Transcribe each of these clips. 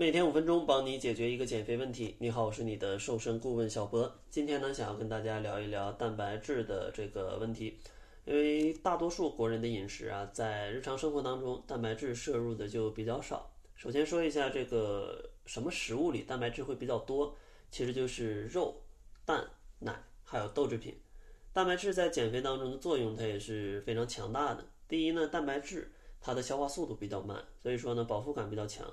每天五分钟，帮你解决一个减肥问题。你好，我是你的瘦身顾问小博。今天呢，想要跟大家聊一聊蛋白质的这个问题。因为大多数国人的饮食啊，在日常生活当中，蛋白质摄入的就比较少。首先说一下这个什么食物里蛋白质会比较多，其实就是肉、蛋、奶还有豆制品。蛋白质在减肥当中的作用，它也是非常强大的。第一呢，蛋白质它的消化速度比较慢，所以说呢，饱腹感比较强。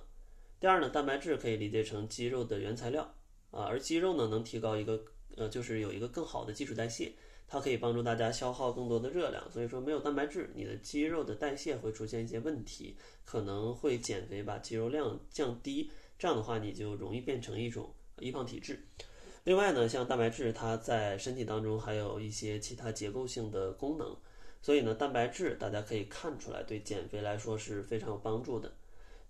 第二呢，蛋白质可以理解成肌肉的原材料啊，而肌肉呢能提高一个呃，就是有一个更好的基础代谢，它可以帮助大家消耗更多的热量。所以说，没有蛋白质，你的肌肉的代谢会出现一些问题，可能会减肥把肌肉量降低，这样的话你就容易变成一种易胖体质。另外呢，像蛋白质，它在身体当中还有一些其他结构性的功能，所以呢，蛋白质大家可以看出来，对减肥来说是非常有帮助的。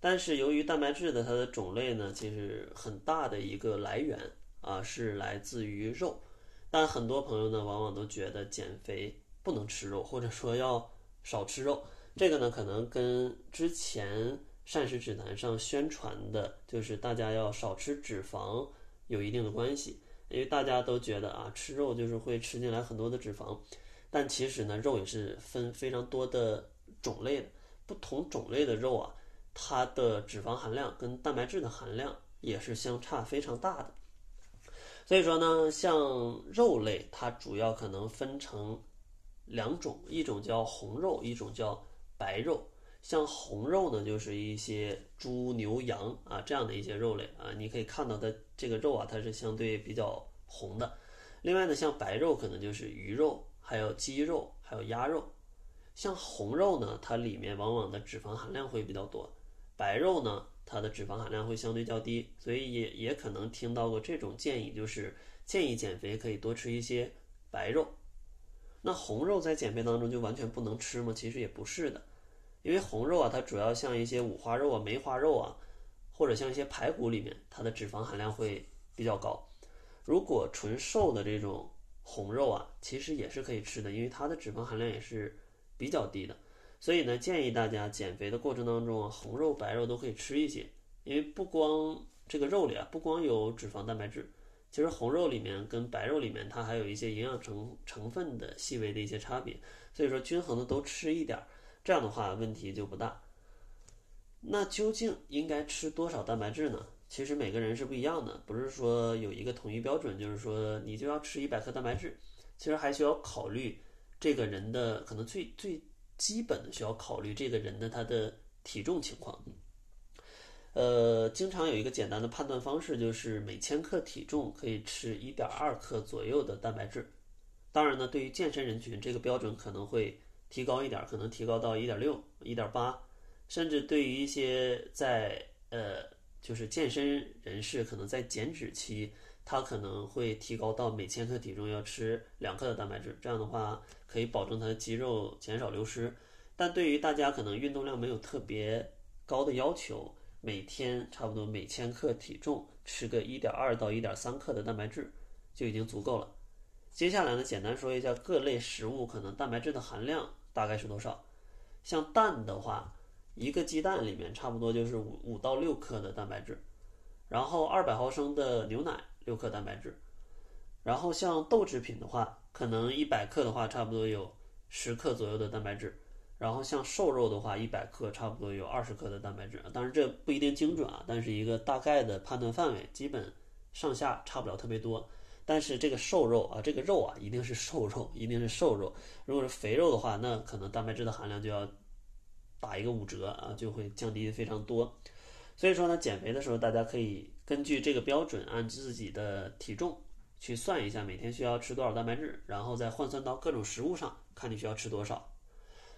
但是由于蛋白质的它的种类呢，其实很大的一个来源啊是来自于肉，但很多朋友呢往往都觉得减肥不能吃肉，或者说要少吃肉。这个呢可能跟之前膳食指南上宣传的就是大家要少吃脂肪有一定的关系，因为大家都觉得啊吃肉就是会吃进来很多的脂肪，但其实呢肉也是分非常多的种类的，不同种类的肉啊。它的脂肪含量跟蛋白质的含量也是相差非常大的，所以说呢，像肉类，它主要可能分成两种，一种叫红肉，一种叫白肉。像红肉呢，就是一些猪、牛、羊啊这样的一些肉类啊，你可以看到它这个肉啊，它是相对比较红的。另外呢，像白肉可能就是鱼肉，还有鸡肉，还有鸭肉。像红肉呢，它里面往往的脂肪含量会比较多。白肉呢，它的脂肪含量会相对较低，所以也也可能听到过这种建议，就是建议减肥可以多吃一些白肉。那红肉在减肥当中就完全不能吃吗？其实也不是的，因为红肉啊，它主要像一些五花肉啊、梅花肉啊，或者像一些排骨里面，它的脂肪含量会比较高。如果纯瘦的这种红肉啊，其实也是可以吃的，因为它的脂肪含量也是比较低的。所以呢，建议大家减肥的过程当中啊，红肉、白肉都可以吃一些，因为不光这个肉里啊，不光有脂肪、蛋白质，其实红肉里面跟白肉里面它还有一些营养成成分的细微的一些差别。所以说，均衡的都吃一点，这样的话问题就不大。那究竟应该吃多少蛋白质呢？其实每个人是不一样的，不是说有一个统一标准，就是说你就要吃一百克蛋白质。其实还需要考虑这个人的可能最最。基本的需要考虑这个人的他的体重情况，呃，经常有一个简单的判断方式，就是每千克体重可以吃一点二克左右的蛋白质。当然呢，对于健身人群，这个标准可能会提高一点，可能提高到一点六、一点八，甚至对于一些在呃就是健身人士，可能在减脂期。它可能会提高到每千克体重要吃两克的蛋白质，这样的话可以保证它的肌肉减少流失。但对于大家可能运动量没有特别高的要求，每天差不多每千克体重吃个一点二到一点三克的蛋白质就已经足够了。接下来呢，简单说一下各类食物可能蛋白质的含量大概是多少。像蛋的话，一个鸡蛋里面差不多就是五五到六克的蛋白质，然后二百毫升的牛奶。六克蛋白质，然后像豆制品的话，可能一百克的话，差不多有十克左右的蛋白质。然后像瘦肉的话，一百克差不多有二十克的蛋白质。当然这不一定精准啊，但是一个大概的判断范围，基本上下差不了特别多。但是这个瘦肉啊，这个肉啊，一定是瘦肉，一定是瘦肉。如果是肥肉的话，那可能蛋白质的含量就要打一个五折啊，就会降低非常多。所以说呢，减肥的时候大家可以。根据这个标准，按自己的体重去算一下每天需要吃多少蛋白质，然后再换算到各种食物上，看你需要吃多少。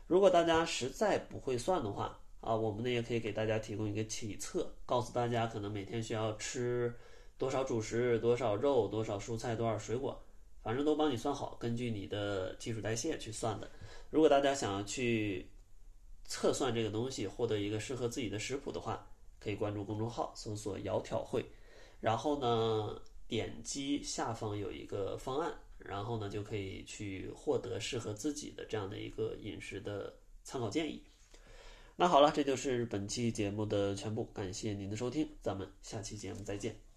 如果大家实在不会算的话，啊，我们呢也可以给大家提供一个体测，告诉大家可能每天需要吃多少主食、多少肉、多少蔬菜、多少水果，反正都帮你算好，根据你的基础代谢去算的。如果大家想要去测算这个东西，获得一个适合自己的食谱的话，可以关注公众号，搜索“窈窕会”，然后呢，点击下方有一个方案，然后呢，就可以去获得适合自己的这样的一个饮食的参考建议。那好了，这就是本期节目的全部，感谢您的收听，咱们下期节目再见。